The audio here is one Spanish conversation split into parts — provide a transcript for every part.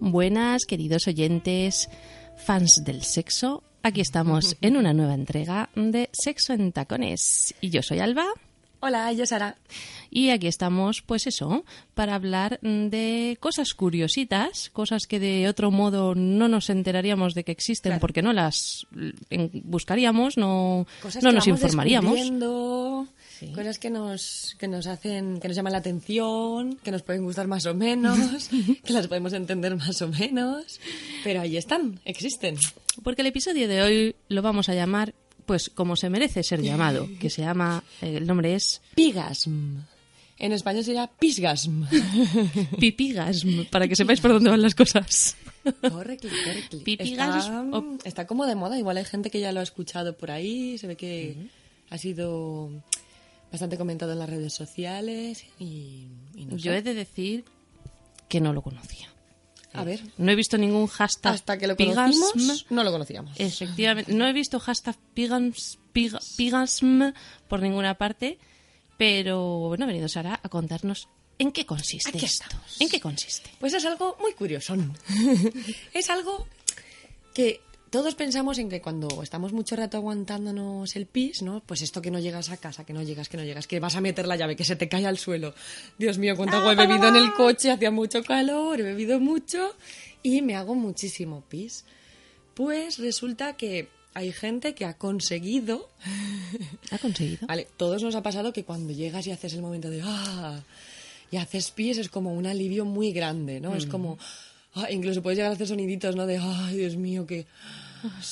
Buenas, queridos oyentes, fans del sexo. Aquí estamos en una nueva entrega de Sexo en Tacones. Y yo soy Alba. Hola, yo Sara. Y aquí estamos, pues eso, para hablar de cosas curiositas, cosas que de otro modo no nos enteraríamos de que existen Claro. porque no las en- buscaríamos, no, Cosas no que nos vamos informaríamos. Sí. Cosas que nos, que nos hacen, que nos llaman la atención, que nos pueden gustar más o menos, que las podemos entender más o menos. Pero ahí están, existen. Porque el episodio de hoy lo vamos a llamar, pues como se merece ser llamado, que se llama, eh, el nombre es Pigasm. En español sería pisgasm. Pipigasm, para que sepáis por dónde van las cosas. Correctly. Pipigasm Está, está como de moda, igual hay gente que ya lo ha escuchado por ahí, se ve que ha sido bastante comentado en las redes sociales y, y no Yo sé. he de decir que no lo conocía. A ver, No he visto ningún hashtag hasta que lo pigasm. conocimos, no lo conocíamos. Efectivamente, no he visto hashtag pigasm, pig- pigasm por ninguna parte, pero bueno, ha venido Sara a contarnos en qué consiste Aquí esto. estamos. ¿En qué consiste? Pues es algo muy curioso. es algo que todos pensamos en que cuando estamos mucho rato aguantándonos el pis, ¿no? Pues esto que no llegas a casa, que no llegas, que no llegas, que vas a meter la llave, que se te cae al suelo. Dios mío, cuánta agua he bebido en el coche, hacía mucho calor, he bebido mucho y me hago muchísimo pis. Pues resulta que hay gente que ha conseguido ¿Ha conseguido? Vale, todos nos ha pasado que cuando llegas y haces el momento de ¡ah! y haces pis es como un alivio muy grande, ¿no? Es como ah, incluso puedes llegar a hacer soniditos, ¿no? De ¡ay, Dios mío, qué,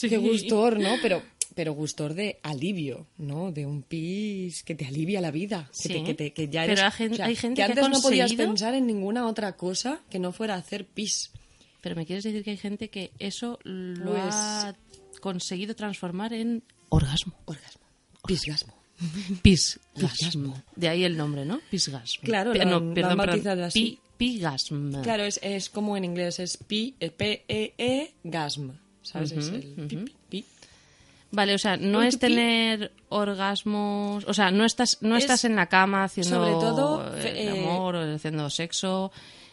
qué gustor, ¿no? Pero pero gustor de alivio, ¿no? De un pis que te alivia la vida, que, te, que, te- que ya Pero eres, hay gen- o sea, hay gente que que ha antes no podías pensar en ninguna otra cosa que no fuera hacer pis. Pero me quieres decir que hay gente que eso lo Pues- ha conseguido transformar en orgasmo. Orgasmo. Pisgasmo. Pisgasmo. De ahí el nombre, ¿no? Pisgasmo. Claro, lo no, perdón, perdón. así. Pi- pigasm. Claro, es, es como en inglés, es pi, eh, P-E-E, gasm. ¿Sabes? Es el pi, pi, pi. Vale, o sea, no es tener orgasmos, o sea, no estás no Es, estás en la cama haciendo sobre todo, el eh, amor o haciendo sexo.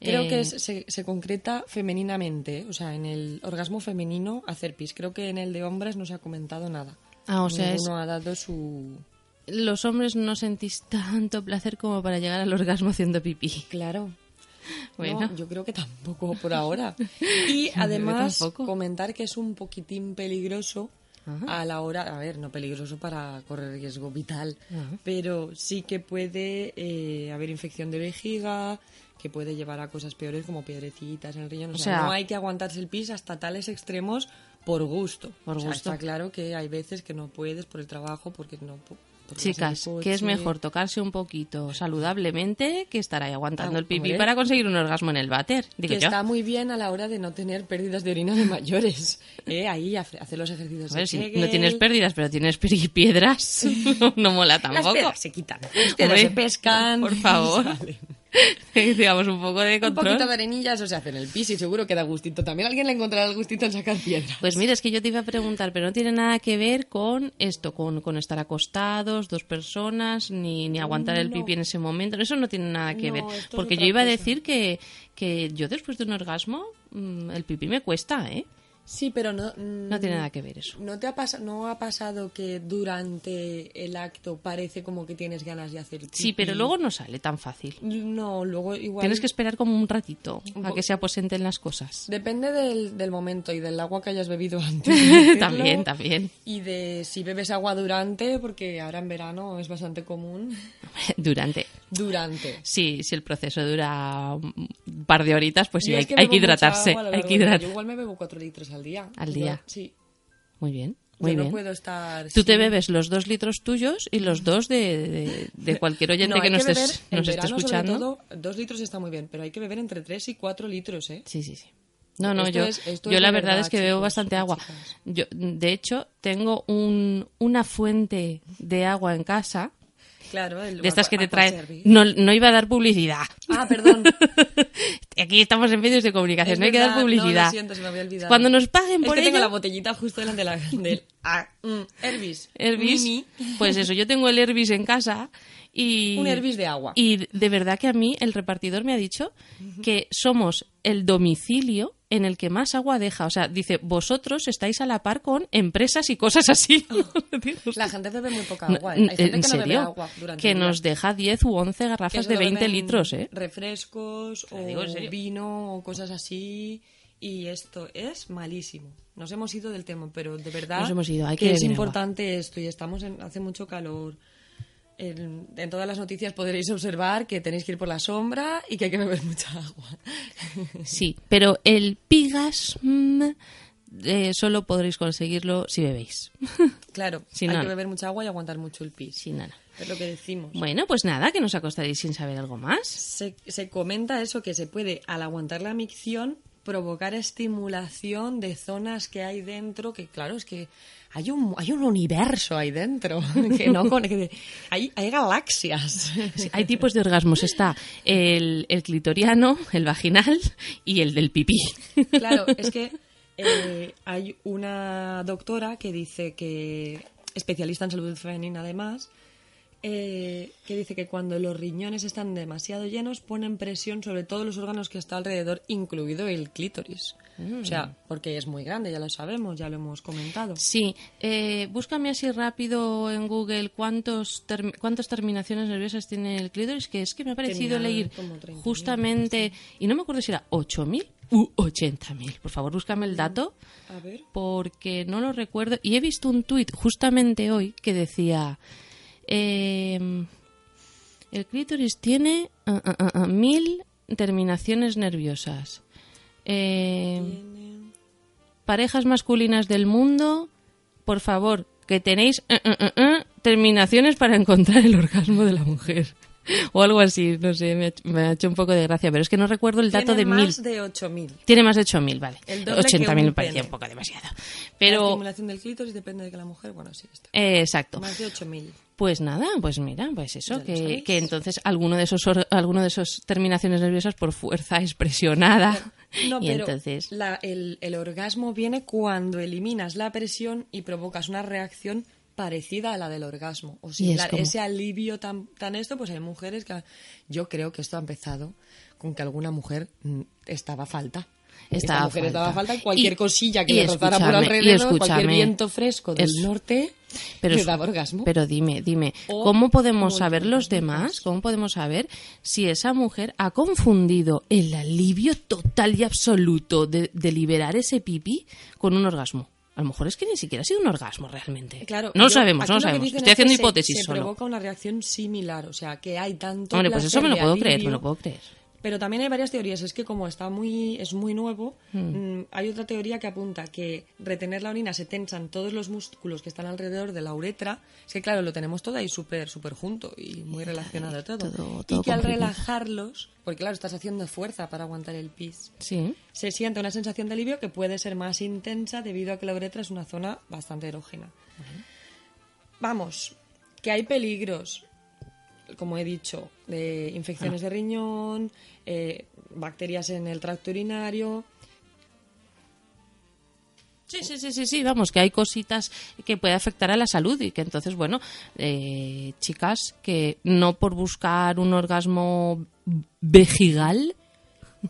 Creo eh, que es- se, se concreta femeninamente, o sea, en el orgasmo femenino hacer pis. Creo que en el de hombres no se ha comentado nada. Ah, o sea, es- Ninguno ha dado su... los hombres no sentís tanto placer como para llegar al orgasmo haciendo pipí. Claro. Bueno. No, yo creo que tampoco por ahora. Y además comentar que es un poquitín peligroso Ajá. a la hora, a ver, no peligroso para correr riesgo vital, Ajá. pero sí que puede eh, haber infección de vejiga, que puede llevar a cosas peores como piedrecitas en el riñón. O, O sea, sea- no hay que aguantarse el pis hasta tales extremos por gusto. Por O sea, gusto. Está claro que hay veces que no puedes por el trabajo, porque no... Chicas, que es mejor tocarse un poquito saludablemente que estar ahí aguantando Ah, el pipí hombre. para conseguir un orgasmo en el váter, digo que yo. está muy bien a la hora de no tener pérdidas de orina de mayores. ¿eh? Ahí hace, hace los ejercicios A ver, de si no tienes pérdidas, pero tienes pi- piedras, no, no mola Las tampoco. piedras se quitan. Las Hombre, se pescan. Por favor. salen. Digamos, un poco de Un control. poquito de arenilla, eso se hace en el pis y seguro que da gustito. También alguien le encontrará el gustito en sacar piedras. Pues mira, es que yo te iba a preguntar, pero no tiene nada que ver con esto, con, con estar acostados, dos personas, ni, ni aguantar el pipí en ese momento. Eso no tiene nada que No, ver. Porque yo iba a decir que, que yo después de un orgasmo, mm, el pipí me cuesta, ¿eh? Sí, pero no... No tiene nada que ver eso. ¿No te ha, no ha pasado que durante el acto parece como que tienes ganas de hacer Sí, pero pipí? luego no sale tan fácil. No, luego igual... Tienes que esperar como un ratito a que se aposenten las cosas. Depende del, del momento y del agua que hayas bebido antes. de. También, también. Y de si bebes agua durante, porque ahora en verano es bastante común. Durante. Durante. Sí, si el proceso dura un par de horitas, pues sí, hay, que hay hidratarse. Hay que hidratar. Yo igual me bebo cuatro litros al día. Al Yo- día. sí. Muy bien, Yo muy no bien. puedo estar... Tú te bebes los dos litros tuyos y los dos de, de- de cualquier oyente No, que nos, que estés- beber, nos esté escuchando. todo, dos litros está muy bien, pero hay que beber entre tres y cuatro litros, ¿eh? Sí, sí, sí. No, no, Esto yo, es- yo la verdad, verdad, es que bebo bastante agua. chicas. Yo, de hecho, tengo un, una fuente de agua en casa, Claro, el de estas que te traen. No, no iba a dar publicidad. Ah, perdón. Aquí estamos en medios de comunicación, Es no hay que dar publicidad. No, lo siento, se me había olvidado. Cuando nos paguen es por que tengo la botellita justo delante de la, del... Ah, mm, pues eso, yo tengo el Hervis en casa y... Un Hervis de agua. Y de verdad que a mí el repartidor me ha dicho que somos el domicilio en el que más agua deja. O sea, dice, vosotros estáis a la par con empresas y cosas así. La gente bebe muy poca agua. Hay gente ¿En que no bebe serio? agua durante que nos deja 10 u 11 Que garrafas de 20 beben litros, ¿eh? Refrescos o digo serio. vino o cosas así. Y esto es malísimo. Nos hemos ido del tema, pero de verdad Nos hemos ido, hay que es beber agua. importante esto y estamos en, hace mucho calor. En, en todas las noticias podréis observar que tenéis que ir por la sombra y que hay que beber mucha agua. Sí, pero el pigasm eh, solo podréis conseguirlo si bebéis. Claro, Sí, hay que beber mucha agua y aguantar mucho el pis. Sin nada. Es lo que decimos. Bueno, pues nada, que nos acostaréis sin saber algo más. Se, se comenta eso, que se puede, al aguantar la micción, provocar estimulación de zonas que hay dentro, que claro, es que hay un, hay un universo ahí dentro, que no con- que hay, hay galaxias. Sí, hay tipos de orgasmos. Está el, el clitoriano, el vaginal y el del pipí. Claro, es que eh, hay una doctora que dice que, especialista en salud femenina además, eh, que dice que cuando los riñones están demasiado llenos ponen presión sobre todos los órganos que está alrededor, incluido el clítoris. O sea, porque es muy grande, ya lo sabemos, ya lo hemos comentado. Sí, eh, búscame así rápido en Google cuántos term- cuántas terminaciones nerviosas tiene el clítoris, que es que me ha parecido leer como 30.000, justamente, y no me acuerdo si era 8.000 u 80.000. Por favor, búscame el dato. A ver. porque no lo recuerdo. Y he visto un tuit justamente hoy que decía: eh, El clítoris tiene ah, ah, ah, mil terminaciones nerviosas. Eh, parejas masculinas del mundo, por favor, que tenéis ah, ah, ah, terminaciones para encontrar el orgasmo de la mujer. O algo así, no sé, me ha, me ha hecho un poco de gracia, pero es que no recuerdo el dato Tiene de mil. más de 8000. Tiene más de 8.000, vale. El doble que 80.000 un me parecía un poco demasiado. La Pero, estimulación del clítoris depende de que la mujer, bueno, sí, está. eh, exacto. Más de 8000. Pues nada, pues mira, pues eso, que, que entonces alguno de esos or- alguno de esos terminaciones nerviosas por fuerza es presionada. No, y pero entonces, la- el, el orgasmo viene cuando eliminas la presión y provocas una reacción parecida a la del orgasmo. O similar. como- Ese alivio tan, tan esto, pues hay mujeres que... Yo creo que esto ha empezado con que alguna mujer mm, estaba falta. Estaba Esta mujer a estaba a falta. cualquier Y- cosilla que le rozara por alrededor, cualquier viento fresco del es- norte, pero, le daba orgasmo. pero dime, dime, O ¿cómo podemos saber los demás? ¿Cómo podemos saber si esa mujer ha confundido el alivio total y absoluto de, de liberar ese pipí con un orgasmo? A lo mejor es que ni siquiera ha sido un orgasmo realmente. Claro, no lo sabemos, no lo sabemos. Estoy haciendo se- hipótesis se solo. provoca una reacción similar, o sea, que hay tanto Hombre, pues eso me lo puedo creer, me lo puedo creer. Pero también hay varias teorías. Es que como está muy, es muy nuevo, Hmm. mm, hay otra teoría que apunta que retener la orina se tensan todos los músculos que están alrededor de la uretra. Es que claro, lo tenemos todo ahí súper, súper junto y muy relacionado todo. todo- y que al relajarlos, porque claro, estás haciendo fuerza para aguantar el pis, Sí. se siente una sensación de alivio que puede ser más intensa debido a que la uretra es una zona bastante erógena. Vamos, que hay peligros, como he dicho, de infecciones de riñón, eh, bacterias en el tracto urinario. Sí, sí, sí, sí, sí, vamos, que hay cositas que puede afectar a la salud y que entonces, bueno, eh, chicas, que no por buscar un orgasmo vejigal,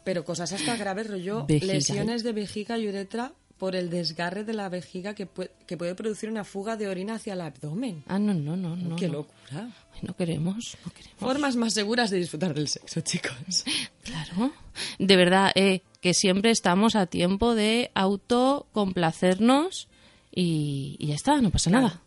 Pero cosas hasta graves, rollo, Vejigal. lesiones de vejiga y uretra por el desgarre de la vejiga que, puede, que puede producir una fuga de orina hacia el abdomen. Ah, no, no, no, no. ¡Qué no. locura! Ay, no queremos, no queremos. Formas más seguras de disfrutar del sexo, chicos. Claro. De verdad, eh, que siempre estamos a tiempo de autocomplacernos y, y ya está, no pasa Claro. nada.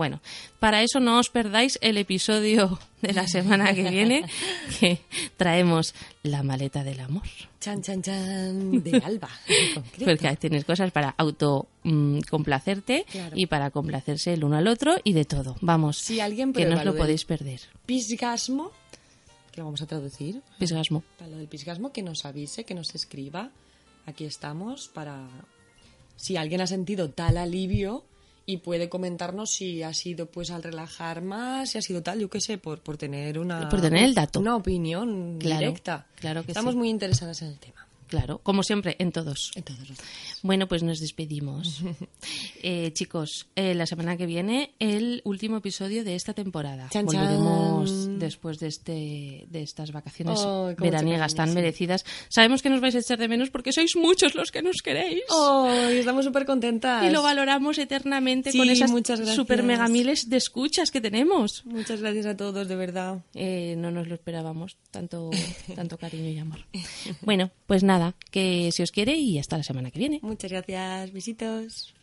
Bueno, para eso no os perdáis el episodio de la semana que viene, que traemos la maleta del amor. Chan, chan, chan, de Alba. en. Porque ahí tienes cosas para auto mm, complacerte Claro. y para complacerse el uno al otro y de todo. Vamos, Si alguien que no os lo podéis perder. Pisgasmo, que lo vamos a traducir, Pisgasmo. para lo del pisgasmo, que nos avise, que nos escriba. Aquí estamos para si alguien ha sentido tal alivio y puede comentarnos si ha sido pues al relajar más, si ha sido tal, yo qué sé, por, por tener una Por tener el dato. una opinión Claro, directa. claro que Estamos sí. muy interesadas en el tema. Claro, como siempre, en todos. En todos. Bueno, pues nos despedimos. Eh, chicos, eh, la semana que viene el último episodio de esta temporada. Chan, Volveremos chan. Después de este de estas vacaciones veraniegas tan merecidas. Sabemos que nos vais a echar de menos porque sois muchos los que nos queréis. Oh, estamos súper contentas. Y lo valoramos eternamente Sí, con esas super mega miles de escuchas que tenemos. Muchas gracias a todos, de verdad. Eh, no nos lo esperábamos, tanto, tanto cariño y amor. Bueno, pues nada, que si os quiere y hasta la semana que viene. Muchas gracias. Besitos.